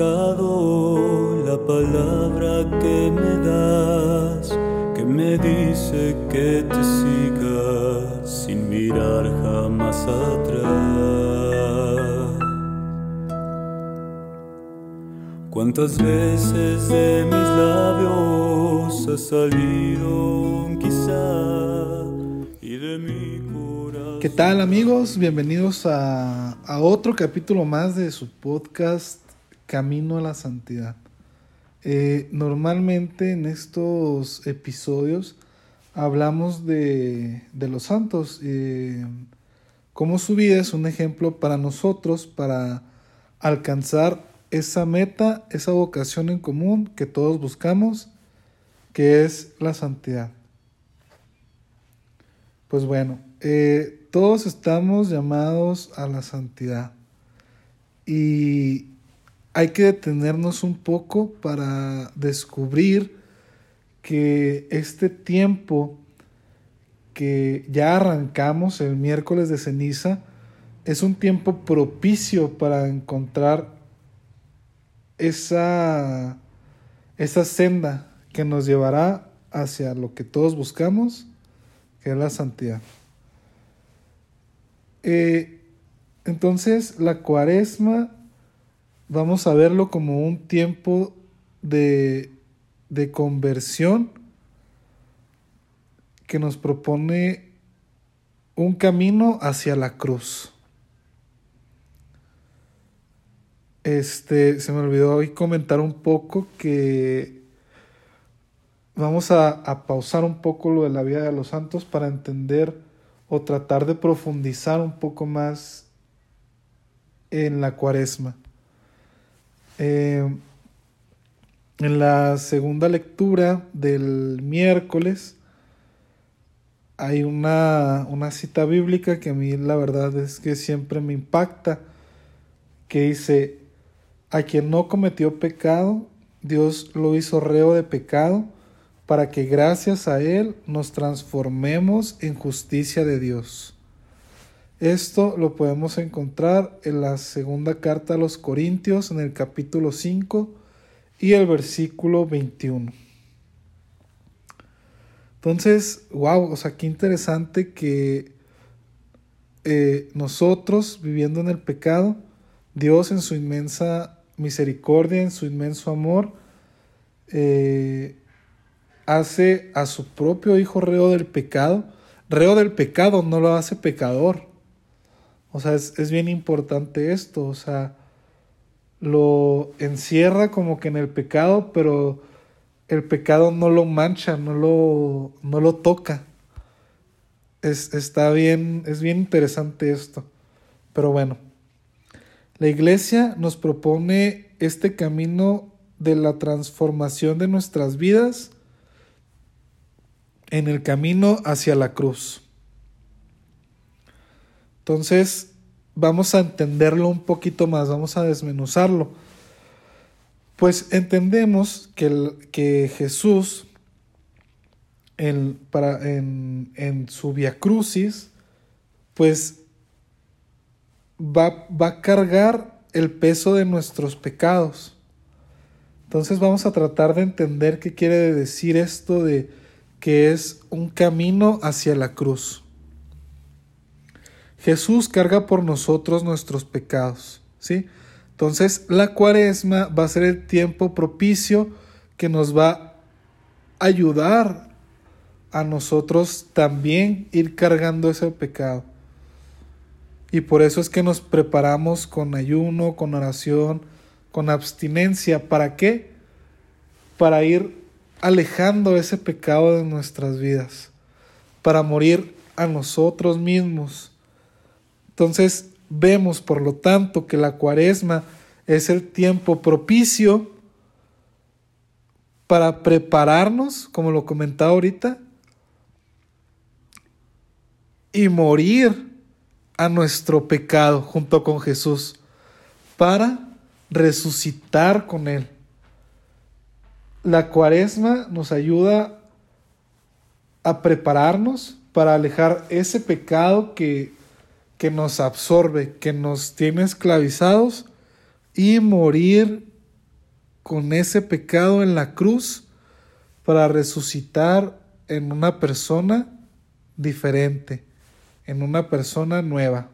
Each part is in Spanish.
¿Cuántas veces he escuchado la palabra que me das, que me dice que te siga sin mirar jamás atrás? ¿Cuántas veces de mis labios ha salido quizá y de mi corazón? ¿Qué tal amigos? Bienvenidos a, a otro capítulo más de su podcast Camino a la Santidad. Eh, normalmente en estos episodios hablamos de, de los santos, eh, cómo su vida es un ejemplo para nosotros para alcanzar esa meta, esa vocación en común que todos buscamos, que es la santidad. Pues bueno, eh, todos estamos llamados a la santidad y hay que detenernos un poco para descubrir que este tiempo que ya arrancamos el miércoles de ceniza es un tiempo propicio para encontrar esa, esa senda que nos llevará hacia lo que todos buscamos, que es la santidad. Eh, entonces, la cuaresma, vamos a verlo como un tiempo de, de conversión que nos propone un camino hacia la cruz. Este, se me olvidó hoy comentar un poco que vamos a, a, pausar un poco lo de la vida de los santos para entender o tratar de profundizar un poco más en la cuaresma. Eh, en la segunda lectura del miércoles hay una, una cita bíblica que a mí la verdad es que siempre me impacta, que dice, a quien no cometió pecado, Dios lo hizo reo de pecado, para que gracias a Él nos transformemos en justicia de Dios. Esto lo podemos encontrar en la segunda carta a los Corintios, en el capítulo 5 y el versículo 21. Entonces, wow, o sea, qué interesante que eh, nosotros viviendo en el pecado, Dios en su inmensa misericordia, en su inmenso amor, eh, hace a su propio Hijo reo del pecado. Reo del pecado no lo hace pecador. O sea, es, es bien importante esto. O sea, lo encierra como que en el pecado, pero el pecado no lo mancha, no lo, no lo toca. Es, está bien, es bien interesante esto. Pero bueno. La iglesia nos propone este camino de la transformación de nuestras vidas en el camino hacia la cruz. Entonces, vamos a entenderlo un poquito más, vamos a desmenuzarlo. Pues entendemos que, el, que Jesús en, para, en, en su Via Crucis, pues va, va a cargar el peso de nuestros pecados. Entonces vamos a tratar de entender qué quiere decir esto de que es un camino hacia la cruz. Jesús carga por nosotros nuestros pecados, ¿sí? Entonces la cuaresma va a ser el tiempo propicio que nos va a ayudar a nosotros también ir cargando ese pecado. Y por eso es que nos preparamos con ayuno, con oración, con abstinencia. ¿Para qué? Para ir alejando ese pecado de nuestras vidas. Para morir a nosotros mismos. Entonces vemos, por lo tanto, que la cuaresma es el tiempo propicio para prepararnos, como lo comentaba ahorita, y morir a nuestro pecado junto con Jesús para resucitar con Él. La cuaresma nos ayuda a prepararnos para alejar ese pecado que, que nos absorbe, que nos tiene esclavizados y morir con ese pecado en la cruz para resucitar en una persona diferente, en una persona nueva.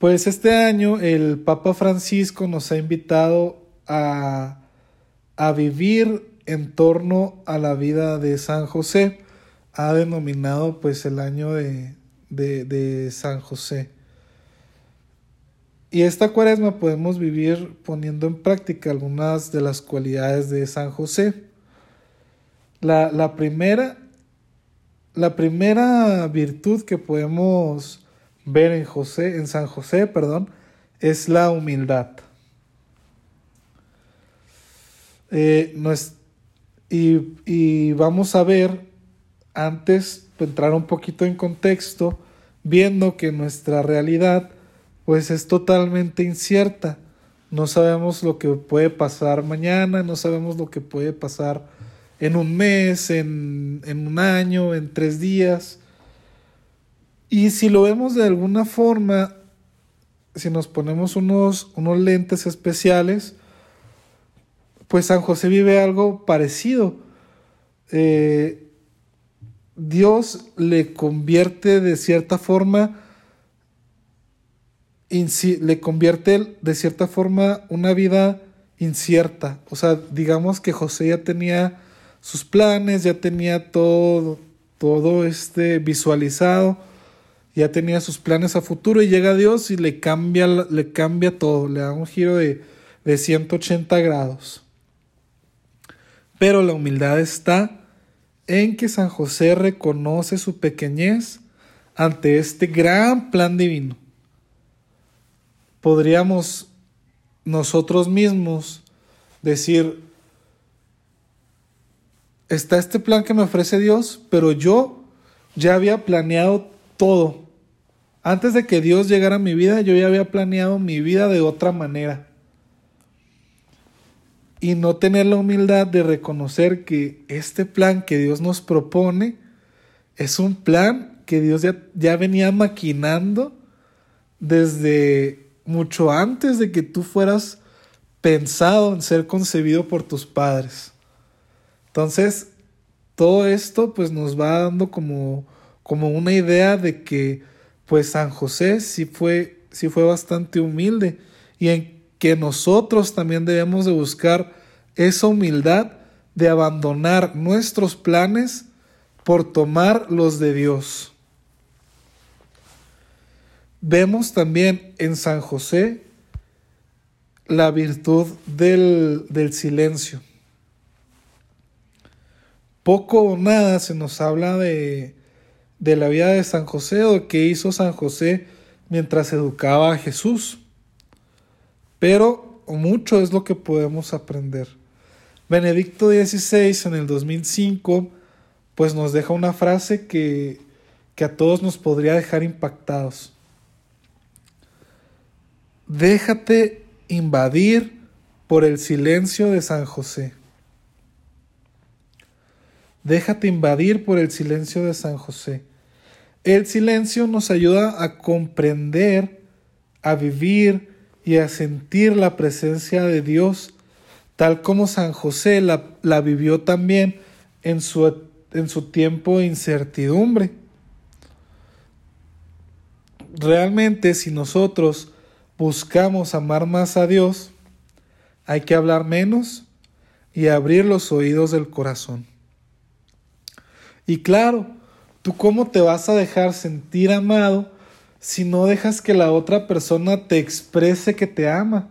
Pues este año el Papa Francisco nos ha invitado a, a vivir en torno a la vida de San José. Ha denominado pues el año de, de, de San José. Y esta cuaresma podemos vivir poniendo en práctica algunas de las cualidades de San José. La, la, primera, la primera virtud que podemos ver en José, en San José, perdón, es la humildad. Eh, no es, y, y vamos a ver, antes, entrar un poquito en contexto, viendo que nuestra realidad pues es totalmente incierta. No sabemos lo que puede pasar mañana, no sabemos lo que puede pasar en un mes, en, un año, en tres días. Y si lo vemos de alguna forma, si nos ponemos unos, unos lentes especiales, pues San José vive algo parecido. Eh, Dios le convierte de cierta forma le convierte de cierta forma una vida incierta. O sea, digamos que José ya tenía sus planes, ya tenía todo, todo este visualizado, ya tenía sus planes a futuro y llega Dios y le cambia, le cambia todo, le da un giro de, de 180 grados. Pero la humildad está en que San José reconoce su pequeñez ante este gran plan divino podríamos nosotros mismos decir, está este plan que me ofrece Dios, pero yo ya había planeado todo. Antes de que Dios llegara a mi vida, yo ya había planeado mi vida de otra manera. Y no tener la humildad de reconocer que este plan que Dios nos propone es un plan que Dios ya, ya venía maquinando desde mucho antes de que tú fueras pensado en ser concebido por tus padres. Entonces, todo esto pues nos va dando como, como una idea de que pues San José sí fue, sí fue bastante humilde y en que nosotros también debemos de buscar esa humildad de abandonar nuestros planes por tomar los de Dios. Vemos también en San José la virtud del, silencio. Poco o nada se nos habla de, de la vida de San José o de qué hizo San José mientras educaba a Jesús. Pero mucho es lo que podemos aprender. Benedicto XVI en el 2005 pues nos deja una frase que, que a todos nos podría dejar impactados. Déjate invadir por el silencio de San José. Déjate invadir por el silencio de San José. El silencio nos ayuda a comprender, a vivir y a sentir la presencia de Dios, tal como San José la, la vivió también en su, en su tiempo de incertidumbre. Realmente si nosotros buscamos amar más a Dios, hay que hablar menos y abrir los oídos del corazón. Y claro, ¿tú cómo te vas a dejar sentir amado si no dejas que la otra persona te exprese que te ama?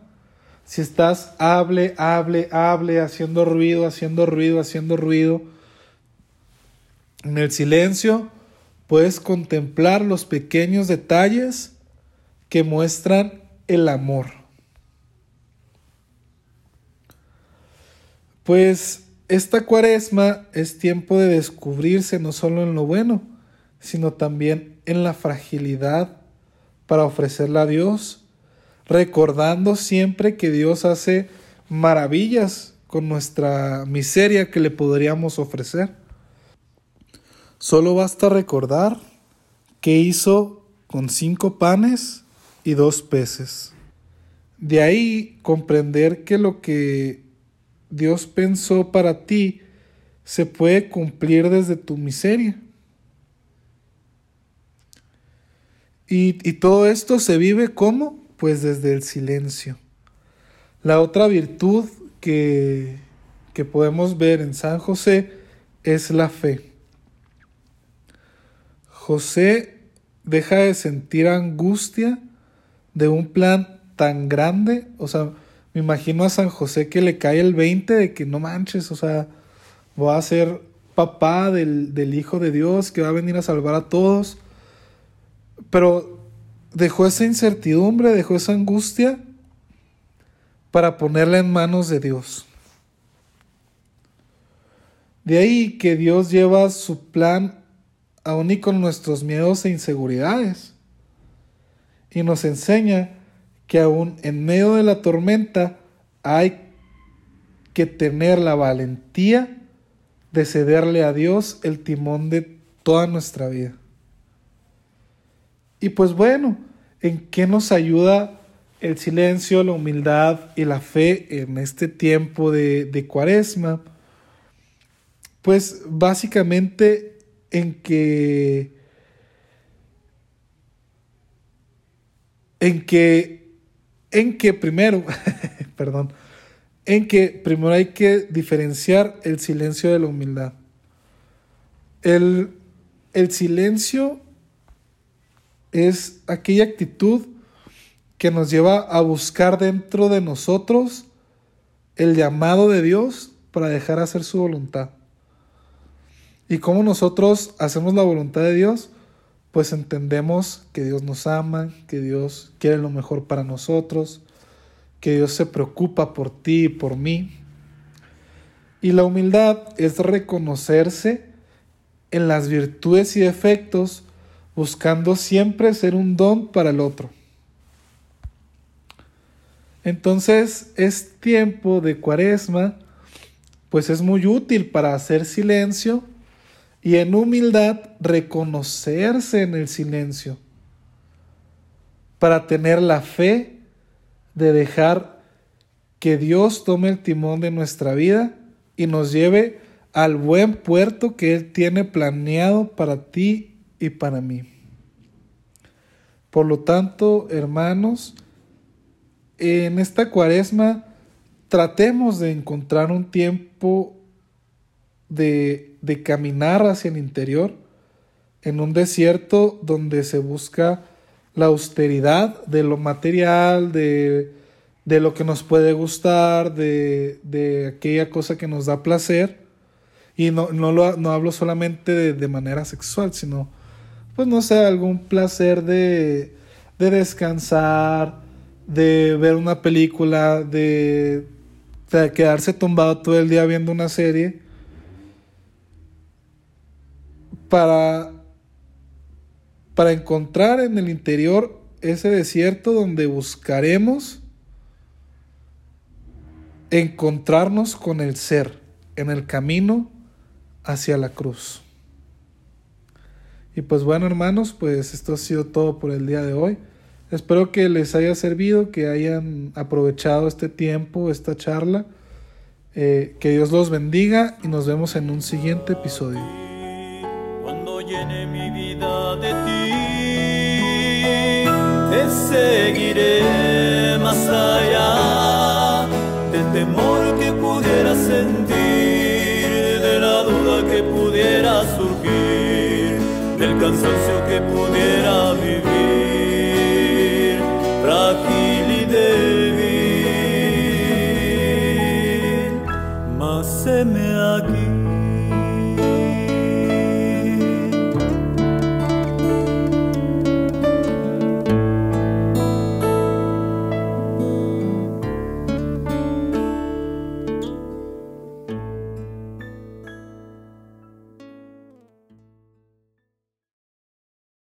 Si estás hable, hable, hable, haciendo ruido, haciendo ruido, haciendo ruido. En el silencio puedes contemplar los pequeños detalles que muestran el amor. Pues esta cuaresma es tiempo de descubrirse no solo en lo bueno, sino también en la fragilidad para ofrecerla a Dios, recordando siempre que Dios hace maravillas con nuestra miseria que le podríamos ofrecer. Solo basta recordar que hizo con cinco panes y dos peces. De ahí comprender que lo que Dios pensó para ti se puede cumplir desde tu miseria. Y, todo esto se vive como? Pues desde el silencio. La otra virtud que, que podemos ver en San José es la fe. José deja de sentir angustia de un plan tan grande, o sea, me imagino a San José que le cae el 20 de que no manches, o sea, voy a ser papá del, del Hijo de Dios que va a venir a salvar a todos, pero dejó esa incertidumbre, dejó esa angustia para ponerla en manos de Dios. De ahí que Dios lleva su plan aún y con nuestros miedos e inseguridades. Y nos enseña que aún en medio de la tormenta hay que tener la valentía de cederle a Dios el timón de toda nuestra vida. Y pues bueno, ¿en qué nos ayuda el silencio, la humildad y la fe en este tiempo de, cuaresma, pues básicamente en que en que en que primero, perdón, en que primero hay que diferenciar el silencio de la humildad. El, el silencio es aquella actitud que nos lleva a buscar dentro de nosotros el llamado de Dios para dejar hacer su voluntad. ¿Y cómo nosotros hacemos la voluntad de Dios? Pues entendemos que Dios nos ama, que Dios quiere lo mejor para nosotros, que Dios se preocupa por ti y por mí. Y la humildad es reconocerse en las virtudes y defectos, buscando siempre ser un don para el otro. Entonces es tiempo de cuaresma, pues es muy útil para hacer silencio y en humildad reconocerse en el silencio, para tener la fe de dejar que Dios tome el timón de nuestra vida y nos lleve al buen puerto que Él tiene planeado para ti y para mí. Por lo tanto, hermanos, en esta cuaresma tratemos de encontrar un tiempo de, de, caminar hacia el interior, en un desierto donde se busca la austeridad de lo material, de, de lo que nos puede gustar, de, de, aquella cosa que nos da placer. Y no, no, lo, no hablo solamente de, de, manera sexual, sino, pues no sé, algún placer de, de descansar, de ver una película, de, quedarse tumbado todo el día viendo una serie, para, para encontrar en el interior ese desierto donde buscaremos encontrarnos con el ser en el camino hacia la cruz. Y pues bueno hermanos, pues esto ha sido todo por el día de hoy. Espero que les haya servido, que hayan aprovechado este tiempo, esta charla. Eh, que Dios los bendiga y nos vemos en un siguiente episodio. Cuando llene mi vida de ti, te seguiré más allá del temor que pudiera sentir, tan socio que pudiera vivir. Frágil